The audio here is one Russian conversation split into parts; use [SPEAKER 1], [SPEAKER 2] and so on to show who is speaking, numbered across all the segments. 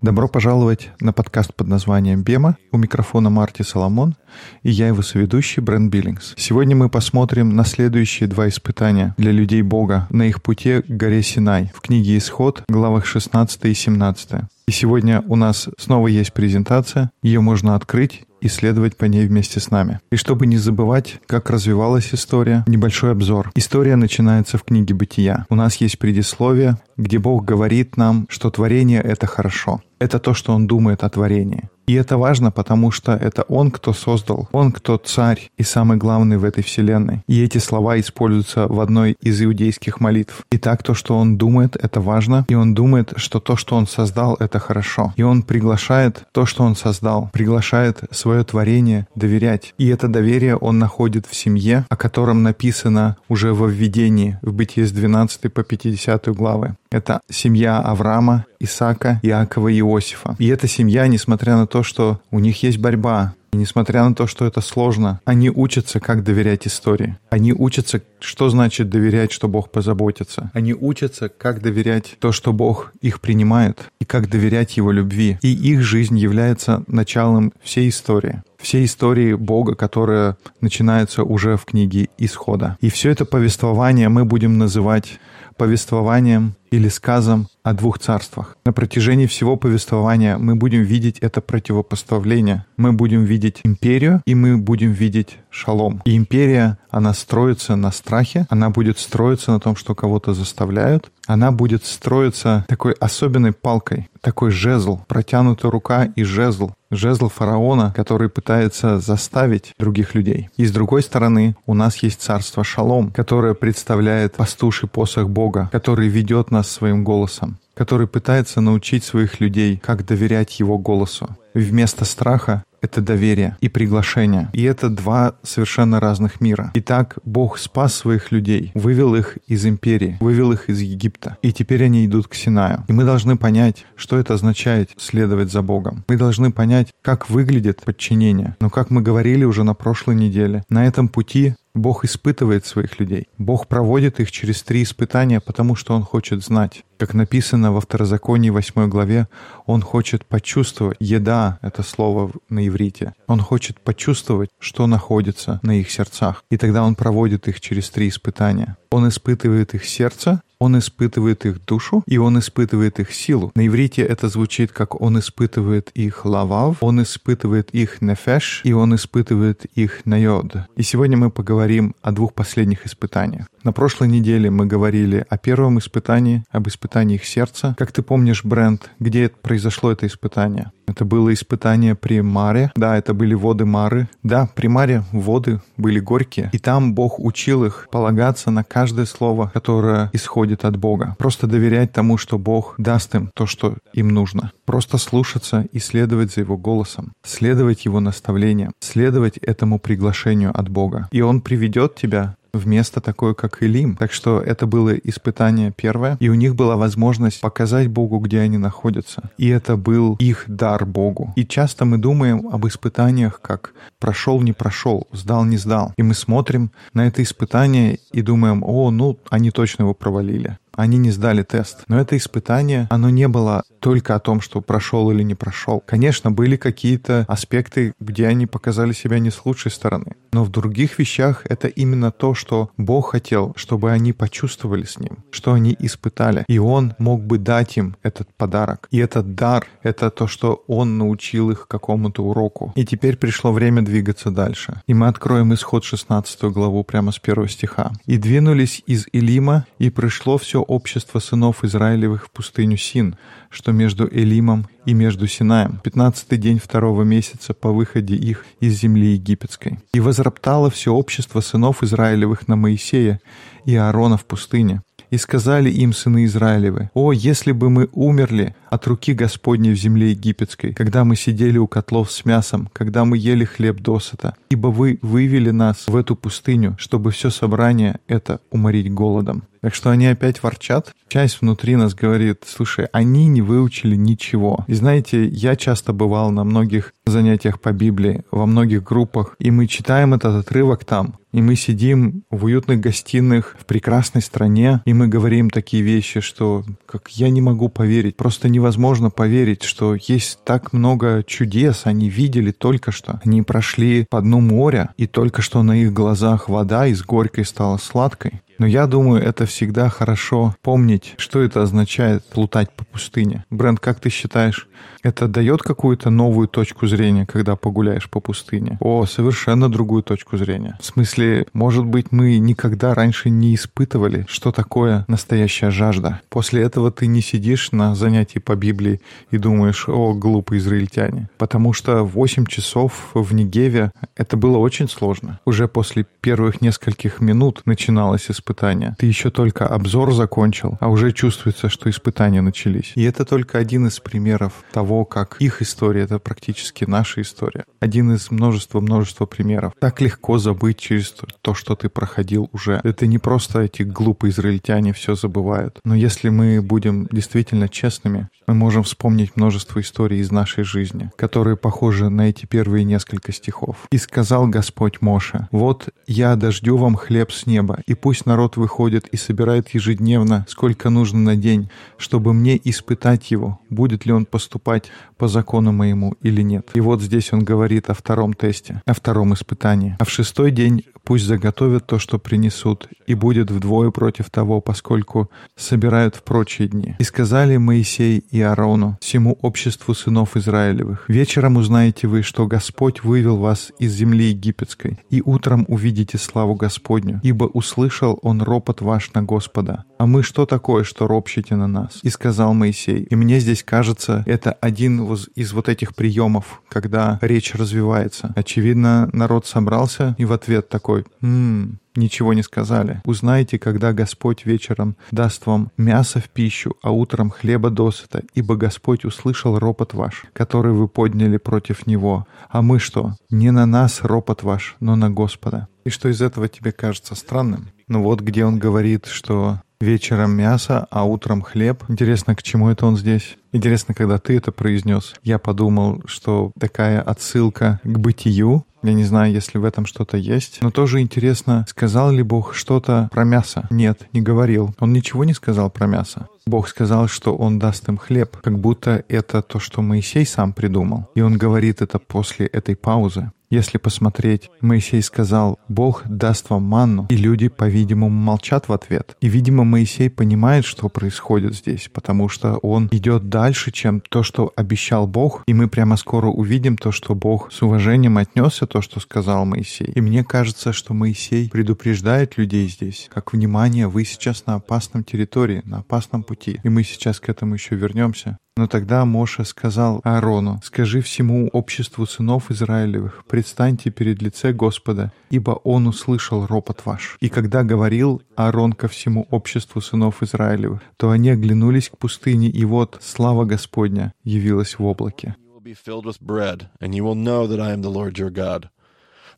[SPEAKER 1] Добро пожаловать на подкаст под названием «Бема». У микрофона Марти Соломон, и я его соведущий Брэн Биллингс. Сегодня мы посмотрим на следующие два испытания для людей Бога на их пути к горе Синай в книге «Исход», главах 16 и 17. И сегодня у нас снова есть презентация, ее можно открыть исследовать по ней вместе с нами. И чтобы не забывать, как развивалась история, небольшой обзор. История начинается в книге «Бытия». У нас есть предисловие, где Бог говорит нам, что творение — это хорошо. Это то, что Он думает о творении. И это важно, потому что это Он, кто создал, Он, кто царь и самый главный в этой вселенной. И эти слова используются в одной из иудейских молитв. Итак, то, что Он думает, это важно, и Он думает, что то, что Он создал, это хорошо. И Он приглашает то, что Он создал, приглашает свое творение доверять. И это доверие Он находит в семье, о котором написано уже во введении в Бытие с 12 по 50 главы. Это семья Авраама, Исаака, Иакова и Иосифа. И эта семья, несмотря на то, что у них есть борьба, и несмотря на то, что это сложно, они учатся, как доверять истории. Они учатся, что значит доверять, что Бог позаботится. Они учатся, как доверять то, что Бог их принимает, и как доверять Его любви. И их жизнь является началом всей истории всей истории Бога, которая начинается уже в книге Исхода. И все это повествование мы будем называть повествованием или сказом о двух царствах. На протяжении всего повествования мы будем видеть это противопоставление. Мы будем видеть империю, и мы будем видеть шалом. И империя, она строится на страхе, она будет строиться на том, что кого-то заставляют, она будет строиться такой особенной палкой, такой жезл, протянутая рука и жезл, жезл фараона, который пытается заставить других людей. И с другой стороны, у нас есть царство Шалом, которое представляет пастуший посох Бога, который ведет нас своим голосом который пытается научить своих людей, как доверять его голосу. Вместо страха это доверие и приглашение. И это два совершенно разных мира. Итак, Бог спас своих людей, вывел их из империи, вывел их из Египта. И теперь они идут к Синаю. И мы должны понять, что это означает следовать за Богом. Мы должны понять, как выглядит подчинение. Но как мы говорили уже на прошлой неделе, на этом пути Бог испытывает своих людей. Бог проводит их через три испытания, потому что Он хочет знать. Как написано во Второзаконии 8 главе, Он хочет почувствовать, еда — это слово на иврите, Он хочет почувствовать, что находится на их сердцах. И тогда Он проводит их через три испытания. Он испытывает их сердце, он испытывает их душу, и он испытывает их силу. На иврите это звучит как он испытывает их лавав, он испытывает их нефеш, и он испытывает их найод. И сегодня мы поговорим о двух последних испытаниях. На прошлой неделе мы говорили о первом испытании, об испытании их сердца. Как ты помнишь, Брент, где произошло это испытание? Это было испытание при Маре. Да, это были воды Мары. Да, при Маре воды были горькие. И там Бог учил их полагаться на каждое слово, которое исходит от Бога. Просто доверять тому, что Бог даст им то, что им нужно. Просто слушаться и следовать за Его голосом. Следовать Его наставлениям. Следовать этому приглашению от Бога. И Он приведет тебя в место такое, как Илим. Так что это было испытание первое, и у них была возможность показать Богу, где они находятся. И это был их дар Богу. И часто мы думаем об испытаниях как прошел, не прошел, сдал, не сдал. И мы смотрим на это испытание и думаем, о, ну, они точно его провалили они не сдали тест. Но это испытание, оно не было только о том, что прошел или не прошел. Конечно, были какие-то аспекты, где они показали себя не с лучшей стороны. Но в других вещах это именно то, что Бог хотел, чтобы они почувствовали с Ним, что они испытали. И Он мог бы дать им этот подарок. И этот дар — это то, что Он научил их какому-то уроку. И теперь пришло время двигаться дальше. И мы откроем исход 16 главу прямо с первого стиха. «И двинулись из Илима, и пришло все общество сынов Израилевых в пустыню Син, что между Элимом и между Синаем, пятнадцатый день второго месяца по выходе их из земли египетской. И возроптало все общество сынов Израилевых на Моисея и Аарона в пустыне, и сказали им сыны Израилевы, «О, если бы мы умерли от руки Господней в земле египетской, когда мы сидели у котлов с мясом, когда мы ели хлеб досыта, ибо вы вывели нас в эту пустыню, чтобы все собрание это уморить голодом». Так что они опять ворчат. Часть внутри нас говорит, слушай, они не выучили ничего. И знаете, я часто бывал на многих занятиях по Библии, во многих группах, и мы читаем этот отрывок там, и мы сидим в уютных гостиных в прекрасной стране, и мы говорим такие вещи, что как я не могу поверить, просто невозможно поверить, что есть так много чудес, они видели только что. Они прошли по дну моря, и только что на их глазах вода из горькой стала сладкой. Но я думаю, это всегда хорошо помнить, что это означает плутать по пустыне. Бренд, как ты считаешь, это дает какую-то новую точку зрения, когда погуляешь по пустыне? О, совершенно другую точку зрения. В смысле, может быть, мы никогда раньше не испытывали, что такое настоящая жажда. После этого ты не сидишь на занятии по Библии и думаешь, о, глупые израильтяне. Потому что 8 часов в Негеве это было очень сложно. Уже после первых нескольких минут начиналось испытание. Ты еще только обзор закончил, а уже чувствуется, что испытания начались. И это только один из примеров того, как их история — это практически наша история. Один из множества-множества примеров. Так легко забыть через то, что ты проходил уже. Это не просто эти глупые израильтяне все забывают. Но если мы будем действительно честными, мы можем вспомнить множество историй из нашей жизни, которые похожи на эти первые несколько стихов. «И сказал Господь Моше, вот я дождю вам хлеб с неба, и пусть народ выходит и собирает ежедневно, сколько нужно на день, чтобы мне испытать его, будет ли он поступать по закону моему или нет». И вот здесь он говорит о втором тесте, о втором испытании. А в шестой день пусть заготовят то, что принесут, и будет вдвое против того, поскольку собирают в прочие дни. И сказали Моисей и Аарону, всему обществу сынов Израилевых, «Вечером узнаете вы, что Господь вывел вас из земли египетской, и утром увидите славу Господню, ибо услышал он ропот ваш на Господа. А мы что такое, что ропщите на нас?» И сказал Моисей. И мне здесь кажется, это один из вот этих приемов, когда речь развивается. Очевидно, народ собрался и в ответ такой «Ммм, ничего не сказали. Узнаете, когда Господь вечером даст вам мясо в пищу, а утром хлеба досыта, ибо Господь услышал ропот ваш, который вы подняли против Него. А мы что? Не на нас ропот ваш, но на Господа. И что из этого тебе кажется странным? Ну вот где он говорит, что вечером мясо, а утром хлеб. Интересно, к чему это он здесь? Интересно, когда ты это произнес, я подумал, что такая отсылка к бытию, я не знаю, если в этом что-то есть. Но тоже интересно, сказал ли Бог что-то про мясо? Нет, не говорил. Он ничего не сказал про мясо. Бог сказал, что Он даст им хлеб, как будто это то, что Моисей сам придумал. И Он говорит это после этой паузы. Если посмотреть, Моисей сказал, «Бог даст вам манну», и люди, по-видимому, молчат в ответ. И, видимо, Моисей понимает, что происходит здесь, потому что он идет дальше, чем то, что обещал Бог, и мы прямо скоро увидим то, что Бог с уважением отнесся то, что сказал Моисей. И мне кажется, что Моисей предупреждает людей здесь, как внимание, вы сейчас на опасном территории, на опасном пути. И мы сейчас к этому еще вернемся. Но тогда Моша сказал Аарону, «Скажи всему обществу сынов Израилевых, предстаньте перед лице Господа, ибо Он услышал ропот ваш». И когда говорил Аарон ко всему обществу сынов Израилевых, то они оглянулись к пустыне, и вот слава Господня явилась в облаке.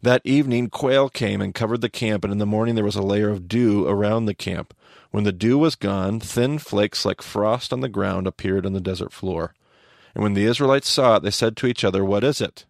[SPEAKER 2] That evening, quail came and covered the camp, and in the morning there was a layer of dew around the camp. When the dew was gone, thin flakes like frost on the ground appeared on the desert floor. And when the Israelites saw it, they said to each other, What is it?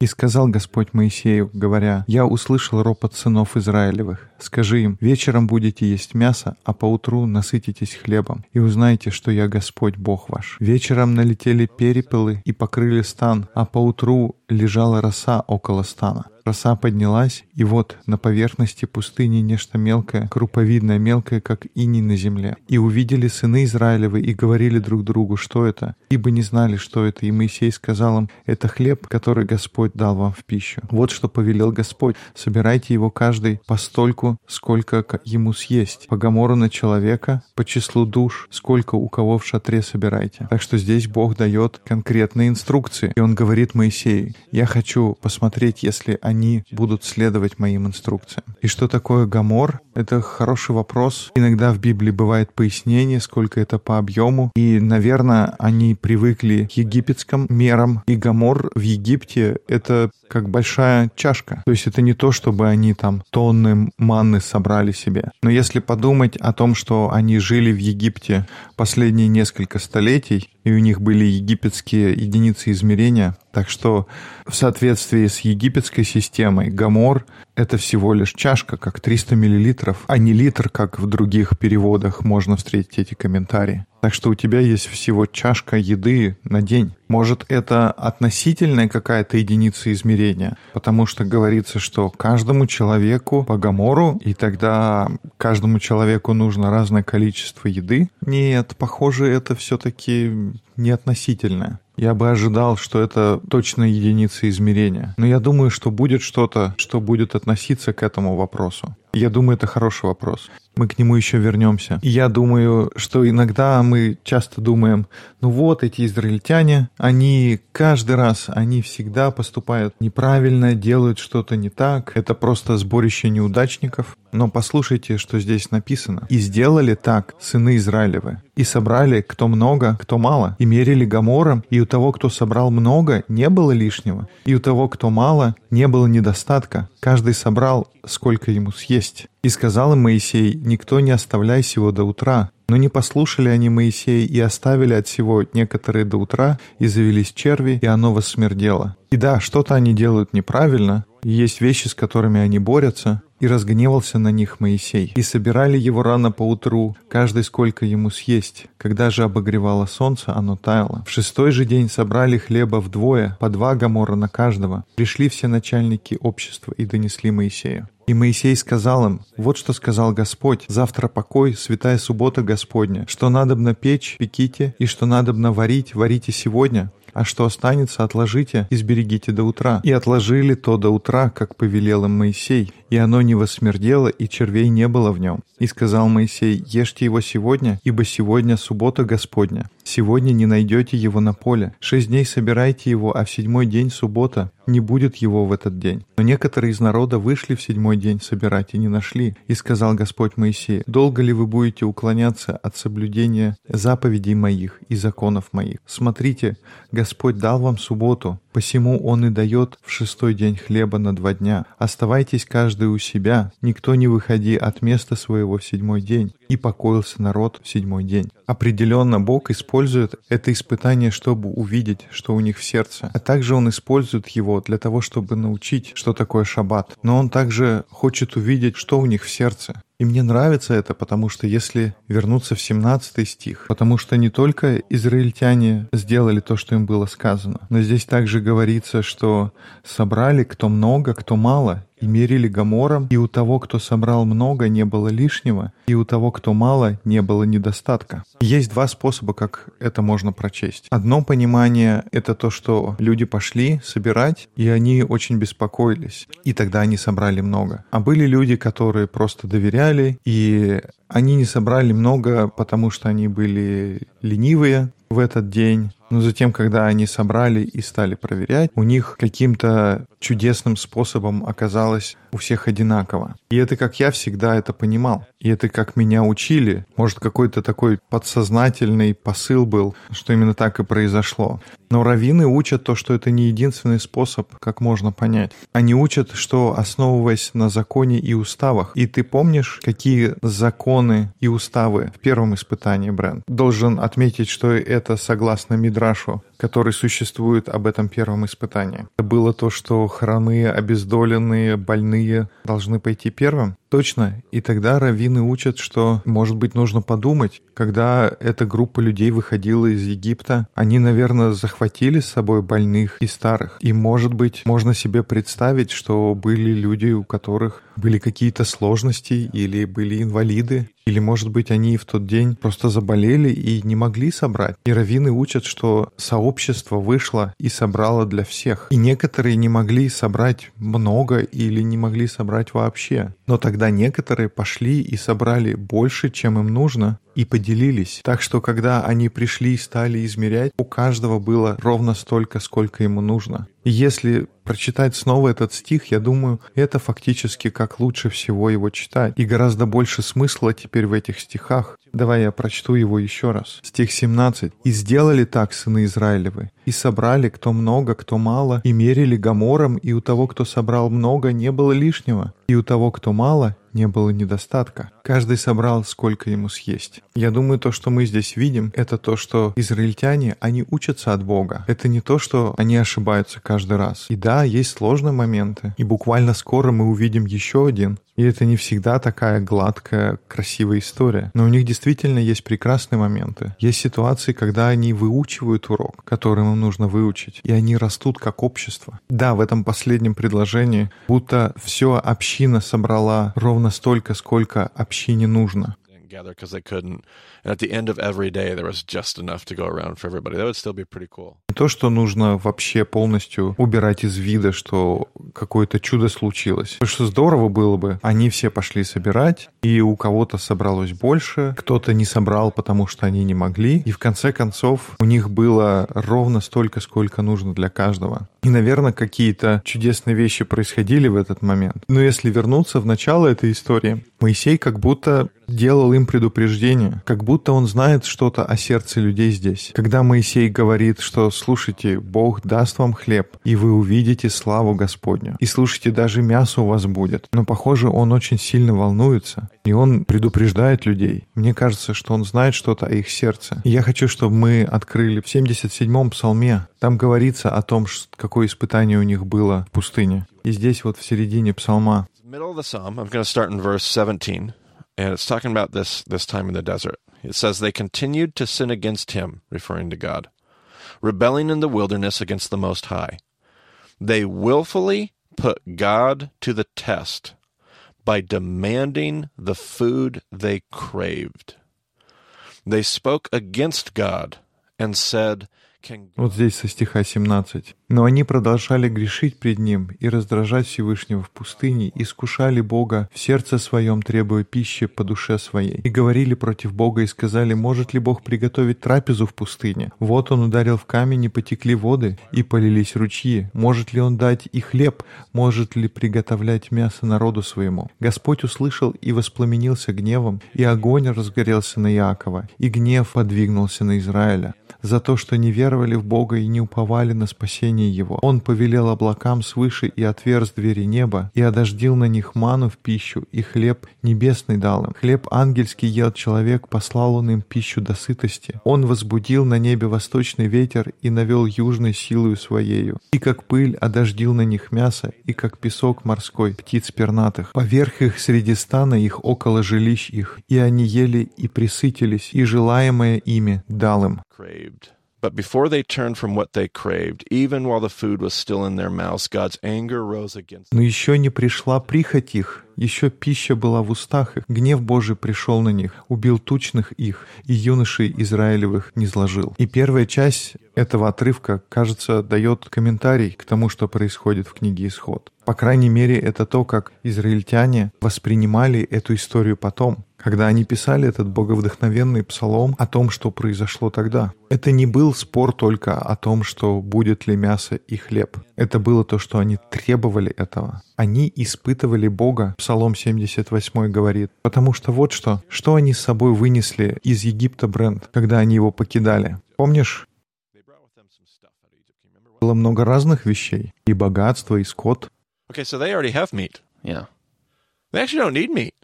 [SPEAKER 1] И сказал Господь Моисею, говоря, «Я услышал ропот сынов Израилевых. Скажи им, вечером будете есть мясо, а поутру насытитесь хлебом, и узнаете, что я Господь Бог ваш. Вечером налетели перепелы и покрыли стан, а поутру лежала роса около стана. Роса поднялась, и вот на поверхности пустыни нечто мелкое, круповидное, мелкое, как иней на земле. И увидели сыны Израилевы и говорили друг другу, что это, ибо не знали, что это. И Моисей сказал им, это хлеб, который Господь дал вам в пищу. Вот что повелел Господь, собирайте его каждый постольку, сколько ему съесть. По гамору на человека, по числу душ, сколько у кого в шатре собирайте. Так что здесь Бог дает конкретные инструкции. И он говорит Моисею, я хочу посмотреть, если они они будут следовать моим инструкциям. И что такое гамор? Это хороший вопрос. Иногда в Библии бывает пояснение, сколько это по объему. И, наверное, они привыкли к египетским мерам. И гамор в Египте — это как большая чашка. То есть это не то, чтобы они там тонны манны собрали себе. Но если подумать о том, что они жили в Египте последние несколько столетий, и у них были египетские единицы измерения. Так что в соответствии с египетской системой гамор — это всего лишь чашка, как 300 миллилитров, а не литр, как в других переводах можно встретить эти комментарии. Так что у тебя есть всего чашка еды на день. Может, это относительная какая-то единица измерения, потому что говорится, что каждому человеку по гамору, и тогда каждому человеку нужно разное количество еды. Нет, похоже, это все-таки не относительное. Я бы ожидал, что это точно единица измерения. Но я думаю, что будет что-то, что будет относиться к этому вопросу. Я думаю, это хороший вопрос. Мы к нему еще вернемся. Я думаю, что иногда мы часто думаем, ну вот эти израильтяне, они каждый раз, они всегда поступают неправильно, делают что-то не так. Это просто сборище неудачников. Но послушайте, что здесь написано. «И сделали так сыны Израилевы, и собрали кто много, кто мало, и мерили гамором, и у того, кто собрал много, не было лишнего, и у того, кто мало, не было недостатка. Каждый собрал, сколько ему съесть». И сказал им Моисей, «Никто не оставляй сего до утра». Но не послушали они Моисея и оставили от всего некоторые до утра, и завелись черви, и оно воссмердело. И да, что-то они делают неправильно, есть вещи, с которыми они борются, и разгневался на них Моисей. И собирали его рано поутру, каждый сколько ему съесть. Когда же обогревало солнце, оно таяло. В шестой же день собрали хлеба вдвое, по два гамора на каждого. Пришли все начальники общества и донесли Моисею. И Моисей сказал им, вот что сказал Господь, завтра покой, святая суббота Господня, что надобно печь, пеките, и что надобно варить, варите сегодня, а что останется, отложите и сберегите до утра. И отложили то до утра, как повелел им Моисей, и оно не восмердело, и червей не было в нем. И сказал Моисей, ешьте его сегодня, ибо сегодня суббота Господня. Сегодня не найдете его на поле. Шесть дней собирайте его, а в седьмой день суббота. Не будет его в этот день. Но некоторые из народа вышли в седьмой день собирать и не нашли. И сказал Господь Моисею, долго ли вы будете уклоняться от соблюдения заповедей моих и законов моих? Смотрите, Господь дал вам субботу, Посему Он и дает в шестой день хлеба на два дня. Оставайтесь каждый у себя, никто не выходи от места своего в седьмой день. И покоился народ в седьмой день. Определенно Бог использует это испытание, чтобы увидеть, что у них в сердце. А также Он использует его для того, чтобы научить, что такое шаббат. Но Он также хочет увидеть, что у них в сердце. И мне нравится это, потому что если вернуться в 17 стих, потому что не только израильтяне сделали то, что им было сказано, но здесь также говорится, что собрали кто много, кто мало, и мерили гамором, и у того, кто собрал много, не было лишнего, и у того, кто мало, не было недостатка. Есть два способа, как это можно прочесть. Одно понимание — это то, что люди пошли собирать, и они очень беспокоились, и тогда они собрали много. А были люди, которые просто доверяли, и они не собрали много, потому что они были ленивые в этот день, но затем, когда они собрали и стали проверять, у них каким-то чудесным способом оказалось у всех одинаково. И это как я всегда это понимал. И это как меня учили. Может, какой-то такой подсознательный посыл был, что именно так и произошло. Но раввины учат то, что это не единственный способ, как можно понять. Они учат, что основываясь на законе и уставах. И ты помнишь, какие законы и уставы в первом испытании, Бренд? Должен отметить, что это согласно Мидрашу, который существует об этом первом испытании. Это было то, что хромые, обездоленные, больные должны пойти первым. Точно. И тогда раввины учат, что, может быть, нужно подумать, когда эта группа людей выходила из Египта, они, наверное, захватили с собой больных и старых. И, может быть, можно себе представить, что были люди, у которых были какие-то сложности или были инвалиды, или, может быть, они в тот день просто заболели и не могли собрать. И раввины учат, что сообщество вышло и собрало для всех. И некоторые не могли собрать много или не могли собрать вообще. Но тогда некоторые пошли и собрали больше, чем им нужно, и поделились. Так что, когда они пришли и стали измерять, у каждого было ровно столько, сколько ему нужно. Если прочитать снова этот стих, я думаю, это фактически как лучше всего его читать. И гораздо больше смысла теперь в этих стихах. Давай я прочту его еще раз. Стих 17. «И сделали так, сыны Израилевы, и собрали кто много, кто мало, и мерили гамором, и у того, кто собрал много, не было лишнего, и у того, кто мало, не было недостатка. Каждый собрал, сколько ему съесть. Я думаю, то, что мы здесь видим, это то, что израильтяне, они учатся от Бога. Это не то, что они ошибаются каждый раз. И да, есть сложные моменты. И буквально скоро мы увидим еще один. И это не всегда такая гладкая, красивая история. Но у них действительно есть прекрасные моменты. Есть ситуации, когда они выучивают урок, который им нужно выучить, и они растут как общество. Да, в этом последнем предложении будто все община собрала ровно столько, сколько общине нужно.
[SPEAKER 2] Gather because they couldn't. And at the end of every day, there was just enough to go around for everybody. That would still be pretty cool.
[SPEAKER 1] То, что нужно вообще полностью убирать из вида, что какое-то чудо случилось. То, что здорово было бы, они все пошли собирать, и у кого-то собралось больше, кто-то не собрал, потому что они не могли, и в конце концов у них было ровно столько, сколько нужно для каждого. И, наверное, какие-то чудесные вещи происходили в этот момент. Но если вернуться в начало этой истории, Моисей как будто делал им предупреждение, как будто он знает что-то о сердце людей здесь. Когда Моисей говорит, что «слушайте, Бог даст вам хлеб, и вы увидите славу Господню, и слушайте, даже мясо у вас будет». Но, похоже, он очень сильно волнуется, и он предупреждает людей. Мне кажется, что он знает что-то о их сердце. И я хочу, чтобы мы открыли в 77-м псалме. Там говорится о том, какое испытание у них было в пустыне. И здесь вот в середине псалма
[SPEAKER 2] middle of the psalm. I'm going to start in verse 17, and it's talking about this this time in the desert. It says they continued to sin against him, referring to God, rebelling in the wilderness against the Most High. They willfully put God to the test by demanding the food they craved. They spoke against God and said,
[SPEAKER 1] Вот здесь со стиха 17. «Но они продолжали грешить пред Ним и раздражать Всевышнего в пустыне, искушали Бога в сердце своем, требуя пищи по душе своей. И говорили против Бога и сказали, может ли Бог приготовить трапезу в пустыне? Вот Он ударил в камень, и потекли воды, и полились ручьи. Может ли Он дать и хлеб? Может ли приготовлять мясо народу своему? Господь услышал и воспламенился гневом, и огонь разгорелся на Иакова, и гнев подвигнулся на Израиля за то, что не веровали в Бога и не уповали на спасение Его. Он повелел облакам свыше и отверз двери неба, и одождил на них ману в пищу, и хлеб небесный дал им. Хлеб ангельский ел человек, послал он им пищу до сытости. Он возбудил на небе восточный ветер и навел южной силою своею. И как пыль одождил на них мясо, и как песок морской птиц пернатых. Поверх их среди стана их около жилищ их, и они ели и присытились, и желаемое ими дал им.
[SPEAKER 2] craved. But before they turned from what they craved, even while the food was still in their mouths, God's anger rose against them.
[SPEAKER 1] Но еще не пришла прихоть их, еще пища была в устах их, гнев Божий пришел на них, убил тучных их, и юношей Израилевых не зложил. И первая часть этого отрывка, кажется, дает комментарий к тому, что происходит в книге «Исход». По крайней мере, это то, как израильтяне воспринимали эту историю потом, когда они писали этот боговдохновенный псалом о том, что произошло тогда. Это не был спор только о том, что будет ли мясо и хлеб. Это было то, что они требовали этого. Они испытывали Бога, Псалом 78 говорит, потому что вот что, что они с собой вынесли из Египта Брент, когда они его покидали. Помнишь, было много разных вещей, и богатство, и скот.
[SPEAKER 2] Okay, so they already have meat.
[SPEAKER 3] Yeah.
[SPEAKER 2] They actually don't need meat.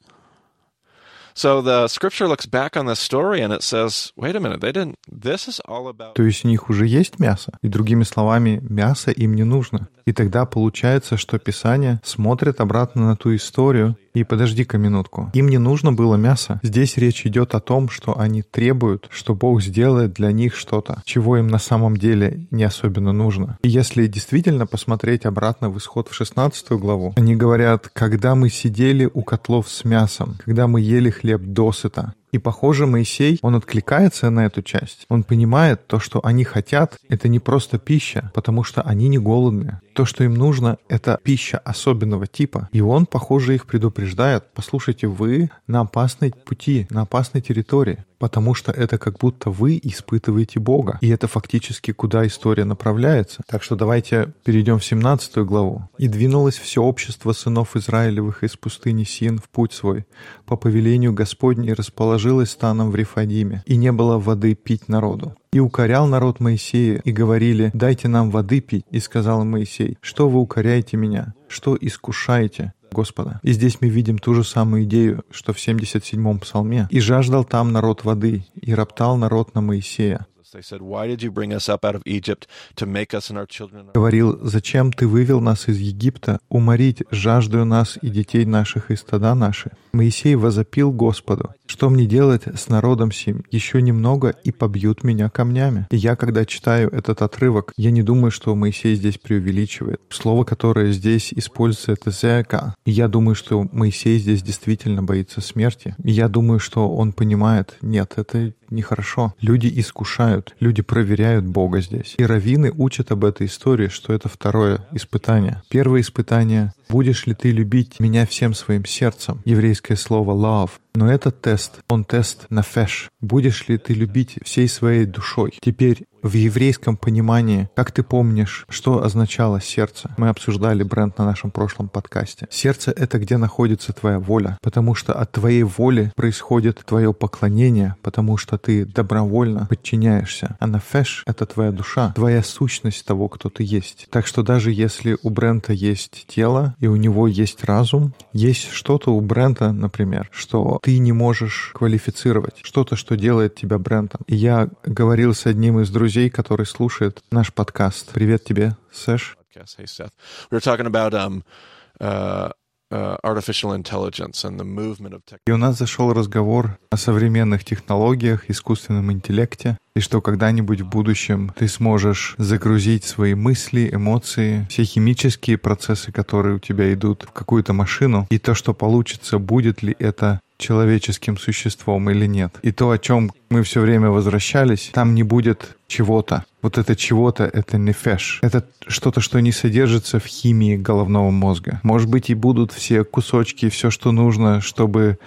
[SPEAKER 1] То есть у них уже есть мясо. И другими словами, мясо им не нужно. И тогда получается, что Писание смотрит обратно на ту историю. И подожди-ка минутку. Им не нужно было мясо. Здесь речь идет о том, что они требуют, что Бог сделает для них что-то, чего им на самом деле не особенно нужно. И если действительно посмотреть обратно в исход в 16 главу, они говорят, когда мы сидели у котлов с мясом, когда мы ели хлеб досыта, и, похоже, Моисей, он откликается на эту часть. Он понимает то, что они хотят, это не просто пища, потому что они не голодные. То, что им нужно, это пища особенного типа. И он, похоже, их предупреждает. Послушайте, вы на опасной пути, на опасной территории. Потому что это как будто вы испытываете Бога. И это фактически куда история направляется. Так что давайте перейдем в 17 главу. «И двинулось все общество сынов Израилевых из пустыни Син в путь свой. По повелению Господней расположилось станом в Рифадиме, и не было воды пить народу. И укорял народ Моисея, и говорили, «Дайте нам воды пить». И сказал Моисей, «Что вы укоряете меня? Что искушаете?» Господа. И здесь мы видим ту же самую идею, что в 77-м псалме. «И жаждал там народ воды, и роптал народ на Моисея». Говорил, зачем ты вывел нас из Египта, уморить жаждую нас и детей наших и стада наши? Моисей возопил Господу, что мне делать с народом сим? Еще немного, и побьют меня камнями. И я, когда читаю этот отрывок, я не думаю, что Моисей здесь преувеличивает. Слово, которое здесь используется, это «зека». И я думаю, что Моисей здесь действительно боится смерти. И я думаю, что он понимает, нет, это нехорошо. Люди искушают, люди проверяют Бога здесь. И раввины учат об этой истории, что это второе испытание. Первое испытание Будешь ли ты любить меня всем своим сердцем? Еврейское слово love. Но этот тест, он тест на феш. Будешь ли ты любить всей своей душой? Теперь в еврейском понимании, как ты помнишь, что означало сердце? Мы обсуждали бренд на нашем прошлом подкасте. Сердце — это где находится твоя воля, потому что от твоей воли происходит твое поклонение, потому что ты добровольно подчиняешься. А нафеш — это твоя душа, твоя сущность того, кто ты есть. Так что даже если у Брента есть тело и у него есть разум, есть что-то у Брента, например, что ты не можешь квалифицировать, что-то, что делает тебя Брентом. И я говорил с одним из друзей, который слушает наш подкаст. Привет тебе, Сэш. И у нас зашел разговор о современных технологиях, искусственном интеллекте, и что когда-нибудь в будущем ты сможешь загрузить свои мысли, эмоции, все химические процессы, которые у тебя идут в какую-то машину, и то, что получится, будет ли это человеческим существом или нет. И то, о чем мы все время возвращались, там не будет чего-то. Вот это чего-то — это нефеш. Это что-то, что не содержится в химии головного мозга. Может быть, и будут все кусочки, все, что нужно, чтобы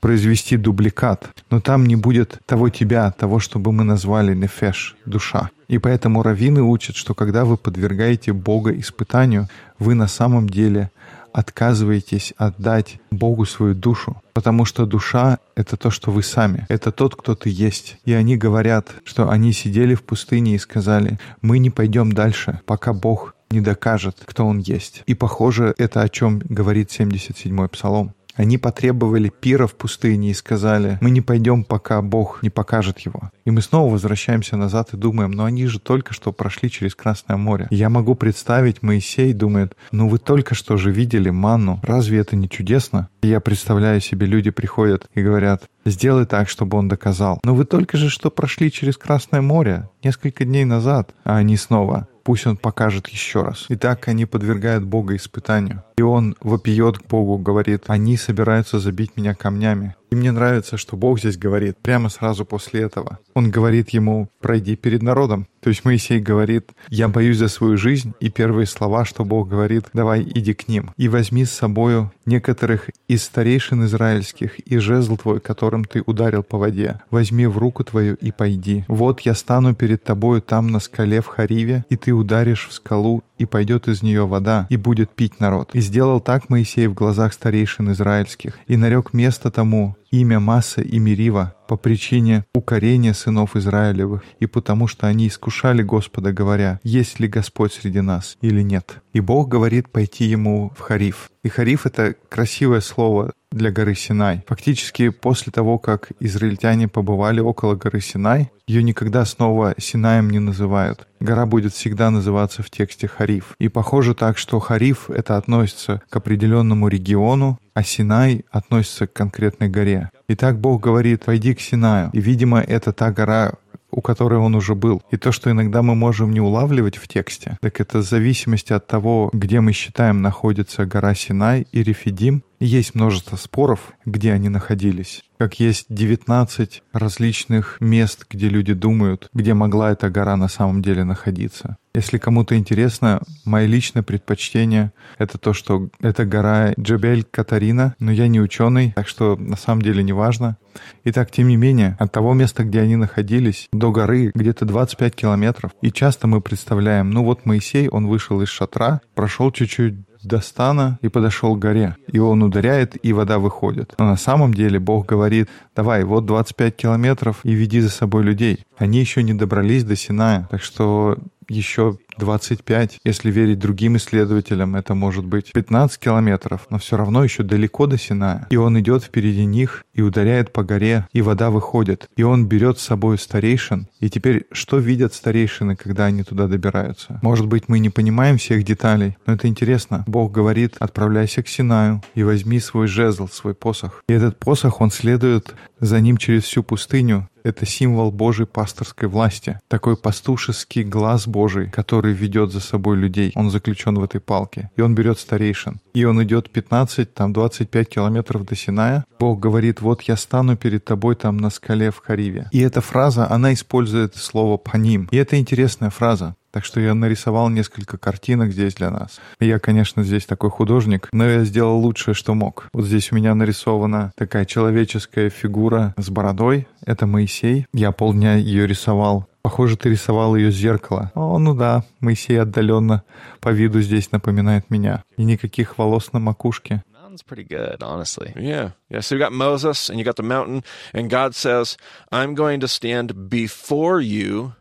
[SPEAKER 1] произвести дубликат, но там не будет того тебя, того, чтобы мы назвали нефеш, душа. И поэтому раввины учат, что когда вы подвергаете Бога испытанию, вы на самом деле отказываетесь отдать Богу свою душу, потому что душа — это то, что вы сами, это тот, кто ты есть. И они говорят, что они сидели в пустыне и сказали, мы не пойдем дальше, пока Бог не докажет, кто Он есть. И похоже, это о чем говорит 77-й Псалом. Они потребовали пира в пустыне и сказали, мы не пойдем, пока Бог не покажет его. И мы снова возвращаемся назад и думаем, но они же только что прошли через Красное море. я могу представить, Моисей думает, ну вы только что же видели манну, разве это не чудесно? Я представляю себе, люди приходят и говорят, сделай так, чтобы он доказал. Но вы только же что прошли через Красное море несколько дней назад, а они снова, пусть он покажет еще раз. И так они подвергают Бога испытанию. И он вопиет к Богу, говорит, они собираются забить меня камнями. И мне нравится, что Бог здесь говорит прямо сразу после этого. Он говорит ему, пройди перед народом. То есть Моисей говорит, я боюсь за свою жизнь, и первые слова, что Бог говорит, давай иди к ним, и возьми с собою некоторых из старейшин израильских, и жезл твой, которым ты ударил по воде, возьми в руку твою и пойди. Вот я стану перед тобою там на скале в Хариве, и ты ударишь в скалу, и пойдет из нее вода, и будет пить народ. И сделал так Моисей в глазах старейшин израильских, и нарек место тому имя Маса и Мирива по причине укорения сынов Израилевых, и потому что они искушали Господа, говоря, есть ли Господь среди нас или нет. И Бог говорит пойти ему в Хариф. И Хариф — это красивое слово для горы Синай. Фактически после того, как израильтяне побывали около горы Синай, ее никогда снова Синаем не называют. Гора будет всегда называться в тексте Хариф. И похоже так, что Хариф — это относится к определенному региону, а Синай относится к конкретной горе. И так Бог говорит, пойди к Синаю. И, видимо, это та гора, у которой он уже был. И то, что иногда мы можем не улавливать в тексте, так это в зависимости от того, где мы считаем находится гора Синай и Рефидим, Есть множество споров, где они находились. Как есть 19 различных мест, где люди думают, где могла эта гора на самом деле находиться. Если кому-то интересно, мое личное предпочтение — это то, что это гора Джебель Катарина, но я не ученый, так что на самом деле не важно. Итак, тем не менее, от того места, где они находились, до горы где-то 25 километров. И часто мы представляем, ну вот Моисей, он вышел из шатра, прошел чуть-чуть до стана и подошел к горе. И он ударяет, и вода выходит. Но на самом деле Бог говорит, давай, вот 25 километров и веди за собой людей. Они еще не добрались до Синая. Так что еще 25. Если верить другим исследователям, это может быть 15 километров, но все равно еще далеко до Синая. И он идет впереди них и ударяет по горе, и вода выходит. И он берет с собой старейшин. И теперь что видят старейшины, когда они туда добираются? Может быть, мы не понимаем всех деталей, но это интересно. Бог говорит, отправляйся к Синаю и возьми свой жезл, свой посох. И этот посох, он следует за ним через всю пустыню, это символ Божьей пасторской власти, такой пастушеский глаз Божий, который ведет за собой людей. Он заключен в этой палке. И он берет старейшин. И он идет 15, там 25 километров до Синая. Бог говорит, вот я стану перед тобой там на скале в Хариве. И эта фраза, она использует слово «паним». И это интересная фраза. Так что я нарисовал несколько картинок здесь для нас. Я, конечно, здесь такой художник, но я сделал лучшее, что мог. Вот здесь у меня нарисована такая человеческая фигура с бородой. Это Моисей. Я полдня ее рисовал. Похоже, ты рисовал ее с зеркала. О, ну да, Моисей отдаленно по виду здесь напоминает меня. И никаких волос на макушке.
[SPEAKER 3] Sounds pretty good, honestly.
[SPEAKER 2] Yeah. Yeah. So you got Moses and you got the mountain, and God says, I'm going to stand before you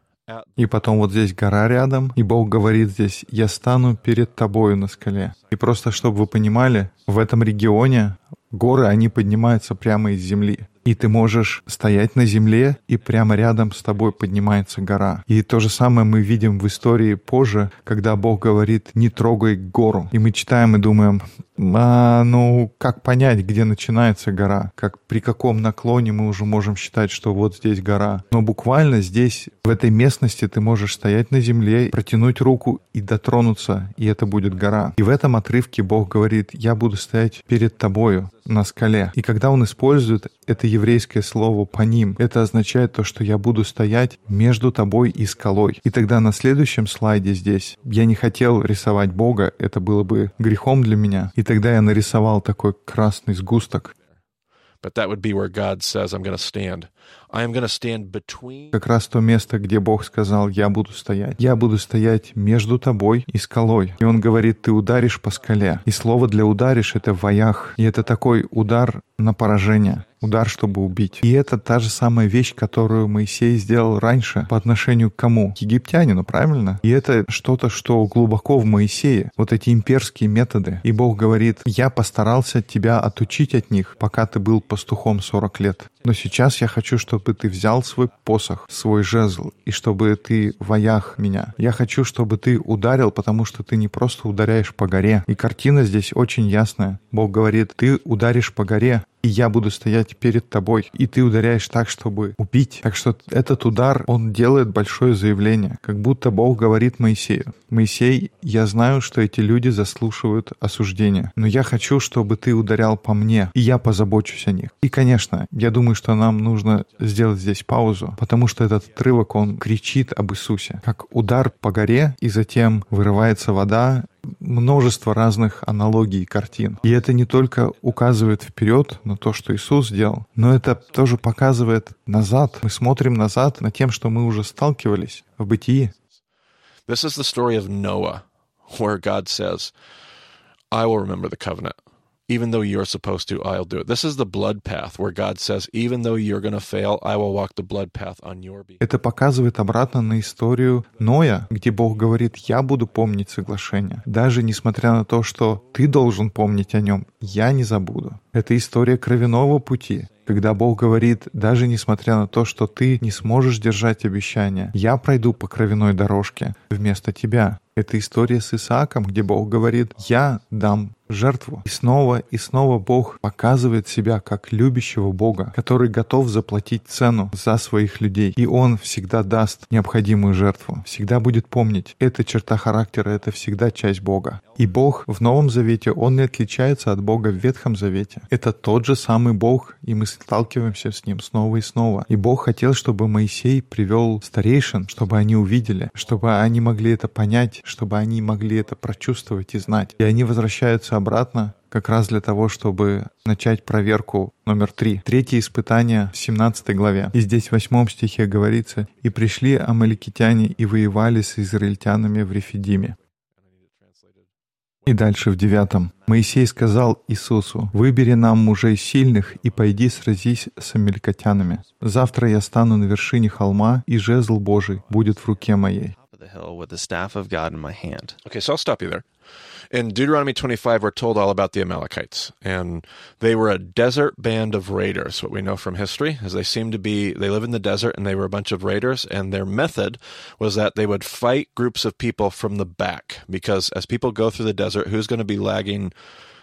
[SPEAKER 1] и потом вот здесь гора рядом, и Бог говорит здесь, «Я стану перед тобою на скале». И просто, чтобы вы понимали, в этом регионе горы, они поднимаются прямо из земли. И ты можешь стоять на земле, и прямо рядом с тобой поднимается гора. И то же самое мы видим в истории позже, когда Бог говорит «не трогай гору». И мы читаем и думаем, а, ну, как понять, где начинается гора? Как при каком наклоне мы уже можем считать, что вот здесь гора? Но буквально здесь, в этой местности, ты можешь стоять на земле, протянуть руку и дотронуться, и это будет гора. И в этом отрывке Бог говорит, я буду стоять перед тобою на скале. И когда он использует это еврейское слово по ним, это означает то, что я буду стоять между тобой и скалой. И тогда на следующем слайде здесь я не хотел рисовать Бога, это было бы грехом для меня. И тогда я нарисовал такой красный сгусток.
[SPEAKER 2] But that would be where God says, I'm going to stand.
[SPEAKER 1] Как раз то место, где Бог сказал, я буду стоять. Я буду стоять между тобой и скалой. И он говорит, ты ударишь по скале. И слово для ударишь — это воях. И это такой удар на поражение удар, чтобы убить. И это та же самая вещь, которую Моисей сделал раньше по отношению к кому? К египтянину, правильно? И это что-то, что глубоко в Моисее. Вот эти имперские методы. И Бог говорит, я постарался тебя отучить от них, пока ты был пастухом 40 лет. Но сейчас я хочу, чтобы ты взял свой посох, свой жезл, и чтобы ты воях меня. Я хочу, чтобы ты ударил, потому что ты не просто ударяешь по горе. И картина здесь очень ясная. Бог говорит, ты ударишь по горе, и я буду стоять перед тобой, и ты ударяешь так, чтобы убить. Так что этот удар, он делает большое заявление, как будто Бог говорит Моисею, «Моисей, я знаю, что эти люди заслушивают осуждения, но я хочу, чтобы ты ударял по мне, и я позабочусь о них». И, конечно, я думаю, что нам нужно сделать здесь паузу, потому что этот отрывок, он кричит об Иисусе, как удар по горе, и затем вырывается вода, множество разных аналогий и картин. И это не только указывает вперед на то, что Иисус сделал, но это тоже показывает назад. Мы смотрим назад на тем, что мы уже сталкивались в бытии.
[SPEAKER 2] This is the story of Noah, where God says, I will remember the covenant. Even though you're supposed to, I'll do it. This is the blood path where God says, even though you're going to fail, I will walk the blood path on your behalf.
[SPEAKER 1] Это показывает обратно на историю Ноя, где Бог говорит, я буду помнить соглашение. Даже несмотря на то, что ты должен помнить о нем, я не забуду. Это история кровяного пути, когда Бог говорит, даже несмотря на то, что ты не сможешь держать обещания, я пройду по кровяной дорожке вместо тебя. Это история с Исааком, где Бог говорит, «Я дам жертву. И снова и снова Бог показывает себя как любящего Бога, который готов заплатить цену за своих людей. И Он всегда даст необходимую жертву, всегда будет помнить. Эта черта характера — это всегда часть Бога. И Бог в Новом Завете, Он не отличается от Бога в Ветхом Завете. Это тот же самый Бог, и мы сталкиваемся с Ним снова и снова. И Бог хотел, чтобы Моисей привел старейшин, чтобы они увидели, чтобы они могли это понять, чтобы они могли это прочувствовать и знать. И они возвращаются обратно как раз для того, чтобы начать проверку номер три. Третье испытание в 17 главе. И здесь в 8 стихе говорится, «И пришли амаликитяне и воевали с израильтянами в Рефидиме». И дальше в девятом. Моисей сказал Иисусу, «Выбери нам мужей сильных и пойди сразись с амеликотянами. Завтра я стану на вершине холма, и жезл Божий будет в руке моей».
[SPEAKER 2] Okay, so I'll stop you there. In Deuteronomy 25, we're told all about the Amalekites. And they were a desert band of raiders, what we know from history, as they seem to be, they live in the desert and they were a bunch of raiders. And their method was that they would fight groups of people from the back. Because as people go through the desert, who's going to be lagging?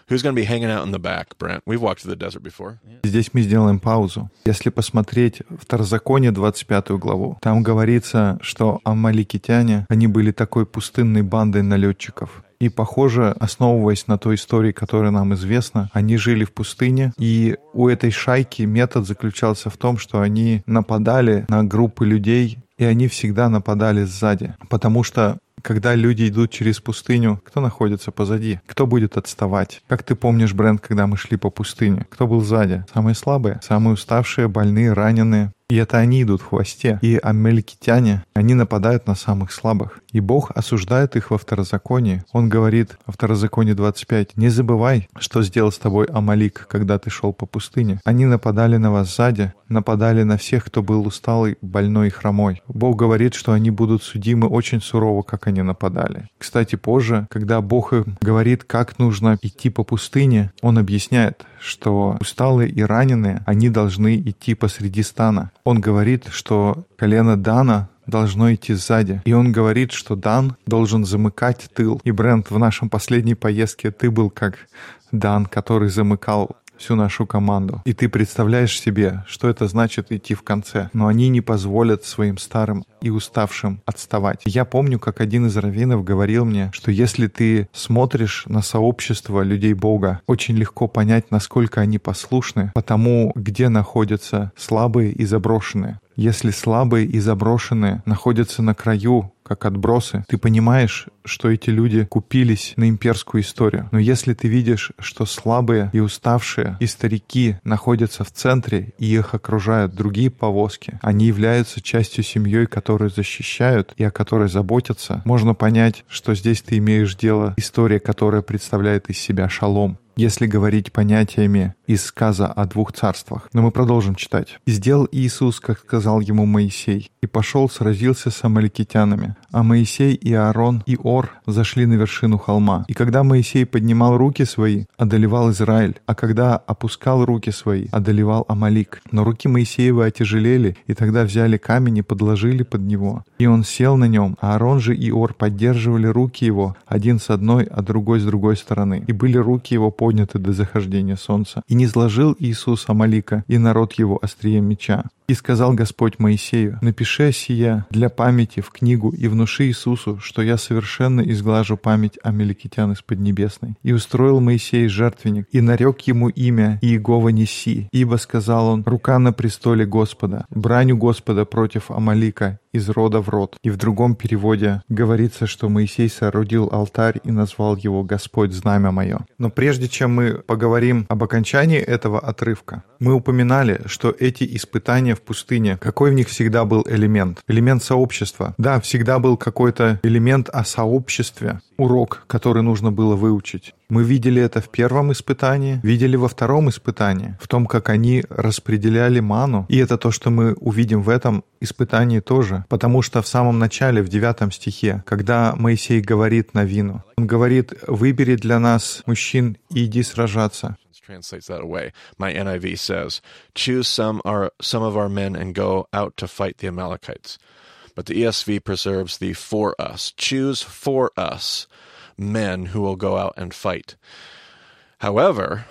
[SPEAKER 2] Who's going to be hanging out in the back, Brent? We've walked through the desert before.
[SPEAKER 1] Здесь мы сделаем паузу. Если посмотреть Второзаконие 25 главу, там говорится, что амаликитяне, они были такой пустынной бандой налетчиков. И, похоже, основываясь на той истории, которая нам известна, они жили в пустыне, и у этой шайки метод заключался в том, что они нападали на группы людей, и они всегда нападали сзади, потому что когда люди идут через пустыню, кто находится позади? Кто будет отставать? Как ты помнишь, Бренд, когда мы шли по пустыне? Кто был сзади? Самые слабые, самые уставшие, больные, раненые. И это они идут в хвосте. И амелькитяне, они нападают на самых слабых. И Бог осуждает их во второзаконии. Он говорит во второзаконии 25, «Не забывай, что сделал с тобой Амалик, когда ты шел по пустыне. Они нападали на вас сзади, нападали на всех, кто был усталый, больной и хромой. Бог говорит, что они будут судимы очень сурово, как они нападали. Кстати, позже, когда Бог говорит, как нужно идти по пустыне, Он объясняет, что усталые и раненые, они должны идти посреди стана. Он говорит, что колено Дана должно идти сзади. И он говорит, что Дан должен замыкать тыл. И Брент, в нашем последней поездке ты был как Дан, который замыкал всю нашу команду. И ты представляешь себе, что это значит идти в конце. Но они не позволят своим старым и уставшим отставать. Я помню, как один из раввинов говорил мне, что если ты смотришь на сообщество людей Бога, очень легко понять, насколько они послушны, потому где находятся слабые и заброшенные. Если слабые и заброшенные находятся на краю, как отбросы, ты понимаешь, что эти люди купились на имперскую историю. Но если ты видишь, что слабые и уставшие и старики находятся в центре и их окружают другие повозки, они являются частью семьей, которую защищают и о которой заботятся, можно понять, что здесь ты имеешь дело. История, которая представляет из себя шалом если говорить понятиями из сказа о двух царствах. Но мы продолжим читать. «И сделал Иисус, как сказал ему Моисей, и пошел, сразился с амаликитянами. А Моисей и Аарон и Ор зашли на вершину холма. И когда Моисей поднимал руки свои, одолевал Израиль, а когда опускал руки свои, одолевал Амалик. Но руки Моисеева отяжелели, и тогда взяли камень и подложили под него. И он сел на нем, а Аарон же и Ор поддерживали руки его, один с одной, а другой с другой стороны. И были руки его подняты до захождения солнца. И не сложил Иисус Амалика и народ его острием меча. И сказал Господь Моисею, «Напиши сия для памяти в книгу и внуши Иисусу, что я совершенно изглажу память о Меликитян из Поднебесной». И устроил Моисей жертвенник, и нарек ему имя Иегова Неси, ибо, сказал он, «Рука на престоле Господа, браню Господа против Амалика из рода в род». И в другом переводе говорится, что Моисей соорудил алтарь и назвал его «Господь, знамя мое». Но прежде чем мы поговорим об окончании этого отрывка, мы упоминали, что эти испытания в пустыне, какой в них всегда был элемент? Элемент сообщества. Да, всегда был какой-то элемент о сообществе, урок, который нужно было выучить. Мы видели это в первом испытании, видели во втором испытании, в том, как они распределяли ману. И это то, что мы увидим в этом испытании тоже. Потому что в самом начале, в девятом стихе, когда Моисей говорит на вину, он говорит, выбери для нас мужчин и иди сражаться
[SPEAKER 2] translates that away. My NIV says, "Choose some our some of our men and go out to fight the Amalekites." But the ESV preserves the for us. Choose for us men who will go out and fight. However,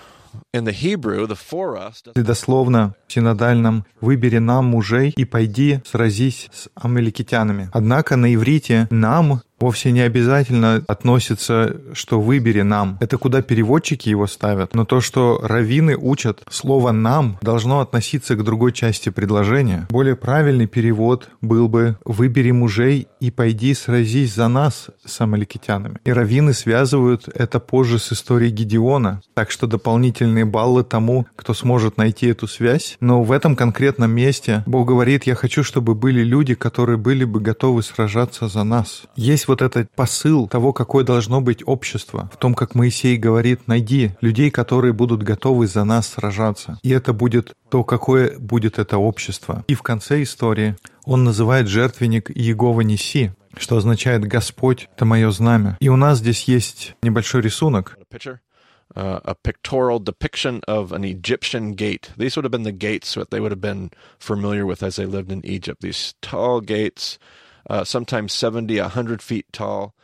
[SPEAKER 1] И дословно в синодальном «выбери нам мужей и пойди сразись с амаликитянами». Однако на иврите «нам» вовсе не обязательно относится, что «выбери нам». Это куда переводчики его ставят. Но то, что раввины учат, слово «нам» должно относиться к другой части предложения. Более правильный перевод был бы «выбери мужей и пойди сразись за нас с амаликитянами». И раввины связывают это позже с историей Гедеона. Так что дополнительные баллы тому, кто сможет найти эту связь. Но в этом конкретном месте Бог говорит, я хочу, чтобы были люди, которые были бы готовы сражаться за нас. Есть вот этот посыл того, какое должно быть общество, в том, как Моисей говорит, найди людей, которые будут готовы за нас сражаться. И это будет то, какое будет это общество. И в конце истории он называет жертвенник Иегова Неси, что означает «Господь — это мое знамя». И у нас здесь есть небольшой рисунок.
[SPEAKER 2] uh, a pictorial depiction of an Egyptian gate. These would have been the gates that they would have been familiar with as they lived in Egypt. These tall gates, Uh, sometimes 70, 100 feet tall.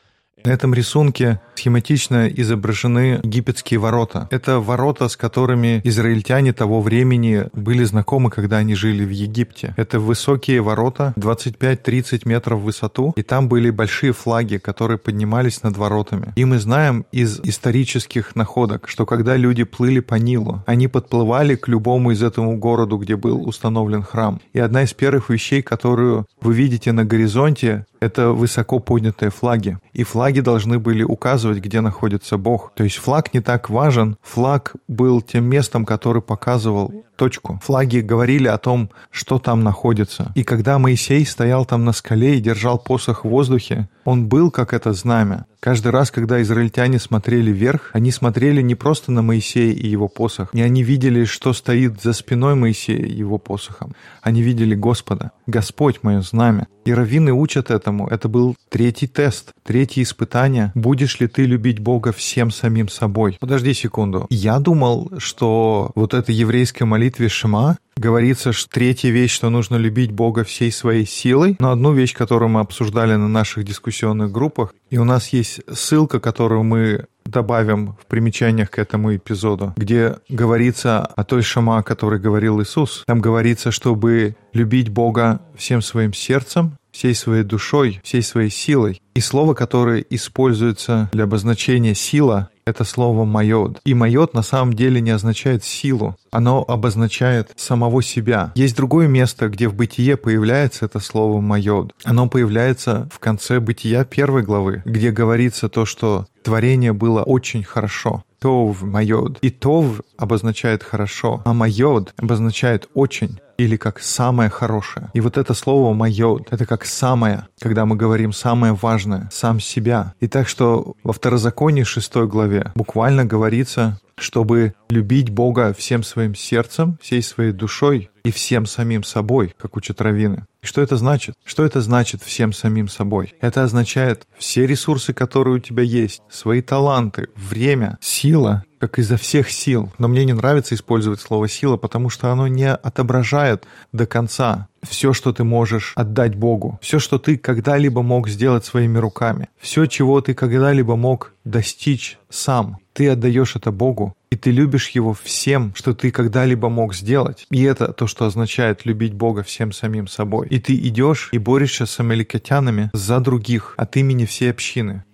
[SPEAKER 1] На этом рисунке схематично изображены египетские ворота. Это ворота, с которыми израильтяне того времени были знакомы, когда они жили в Египте. Это высокие ворота, 25-30 метров в высоту, и там были большие флаги, которые поднимались над воротами. И мы знаем из исторических находок, что когда люди плыли по Нилу, они подплывали к любому из этому городу, где был установлен храм. И одна из первых вещей, которую вы видите на горизонте, это высоко поднятые флаги. И флаги должны были указывать, где находится Бог. То есть флаг не так важен. Флаг был тем местом, который показывал точку. Флаги говорили о том, что там находится. И когда Моисей стоял там на скале и держал посох в воздухе, он был как это знамя. Каждый раз, когда израильтяне смотрели вверх, они смотрели не просто на Моисея и его посох, не они видели, что стоит за спиной Моисея и его посохом. Они видели Господа. Господь — мое знамя. И раввины учат этому. Это был третий тест, третье испытание. Будешь ли ты любить Бога всем самим собой? Подожди секунду. Я думал, что вот эта еврейская молитве Шма говорится, что третья вещь, что нужно любить Бога всей своей силой. Но одну вещь, которую мы обсуждали на наших дискуссионных группах, и у нас есть ссылка, которую мы добавим в примечаниях к этому эпизоду, где говорится о той шама, о которой говорил Иисус. Там говорится, чтобы любить Бога всем своим сердцем, всей своей душой, всей своей силой. И слово, которое используется для обозначения «сила», это слово «майод». И «майод» на самом деле не означает силу, оно обозначает самого себя. Есть другое место, где в «бытие» появляется это слово «майод». Оно появляется в конце «бытия» первой главы, где говорится то, что творение было очень хорошо. Тов, майод. И тов обозначает хорошо, а майод обозначает очень или как самое хорошее. И вот это слово майод, это как самое, когда мы говорим самое важное, сам себя. И так что во второзаконии 6 главе буквально говорится, чтобы любить Бога всем своим сердцем, всей своей душой и всем самим собой, как учат раввины. И что это значит? Что это значит всем самим собой? Это означает все ресурсы, которые у тебя есть, свои таланты, время, сила, как изо всех сил. Но мне не нравится использовать слово «сила», потому что оно не отображает до конца все, что ты можешь отдать Богу, все, что ты когда-либо мог сделать своими руками, все, чего ты когда-либо мог достичь сам. Ты отдаешь это Богу, и ты любишь Его всем, что ты когда-либо мог сделать. И это то, что означает любить Бога всем самим собой. И ты идешь и борешься с амаликитянами за других от имени всей общины.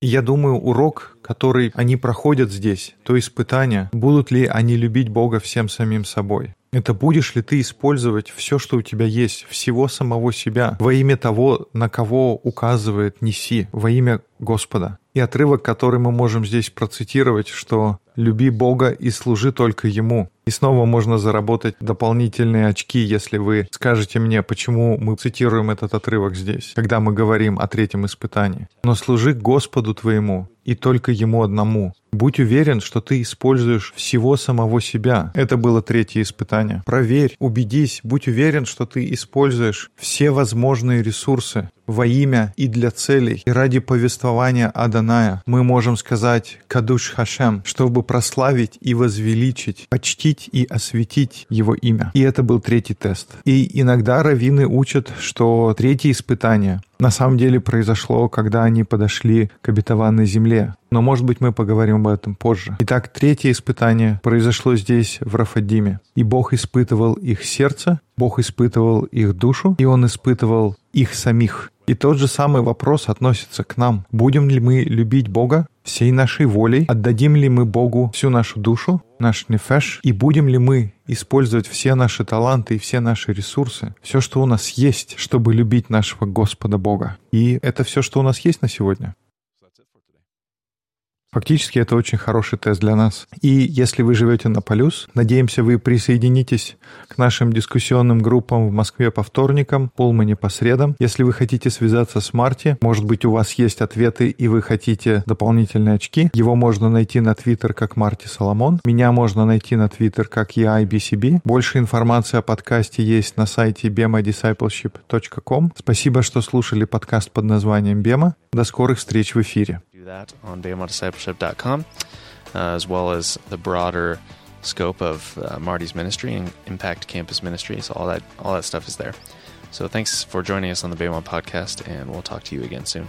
[SPEAKER 1] Я думаю, урок, который они проходят здесь, то испытание, будут ли они любить Бога всем самим собой. Это будешь ли ты использовать все, что у тебя есть, всего самого себя, во имя того, на кого указывает Неси, во имя Господа. И отрывок, который мы можем здесь процитировать, что «люби Бога и служи только Ему». И снова можно заработать дополнительные очки, если вы скажете мне, почему мы цитируем этот отрывок здесь, когда мы говорим о третьем испытании. «Но служи Господу твоему, и только Ему одному. Будь уверен, что ты используешь всего самого себя. Это было третье испытание. Проверь, убедись, будь уверен, что ты используешь все возможные ресурсы во имя и для целей, и ради повествования Аданая. Мы можем сказать «Кадуш Хашем», чтобы прославить и возвеличить, почтить и осветить его имя. И это был третий тест. И иногда раввины учат, что третье испытание на самом деле произошло, когда они подошли к обетованной земле. Но, может быть, мы поговорим об этом позже. Итак, третье испытание произошло здесь, в Рафадиме. И Бог испытывал их сердце, Бог испытывал их душу, и Он испытывал их самих. И тот же самый вопрос относится к нам. Будем ли мы любить Бога всей нашей волей? Отдадим ли мы Богу всю нашу душу, наш нефеш? И будем ли мы использовать все наши таланты и все наши ресурсы, все, что у нас есть, чтобы любить нашего Господа Бога? И это все, что у нас есть на сегодня. Фактически это очень хороший тест для нас. И если вы живете на Полюс, надеемся, вы присоединитесь к нашим дискуссионным группам в Москве по вторникам, Полмане по средам. Если вы хотите связаться с Марти, может быть, у вас есть ответы и вы хотите дополнительные очки, его можно найти на Твиттер как Марти Соломон. Меня можно найти на Твиттер как EIBCB. Больше информации о подкасте есть на сайте bemadiscipleship.com. Спасибо, что слушали подкаст под названием Бема. До скорых встреч в эфире.
[SPEAKER 3] That on BMODiscipleship.com, uh, as well as the broader scope of uh, Marty's ministry and Impact Campus Ministry. So all that all that stuff is there. So thanks for joining us on the Baymont podcast, and we'll talk to you again soon.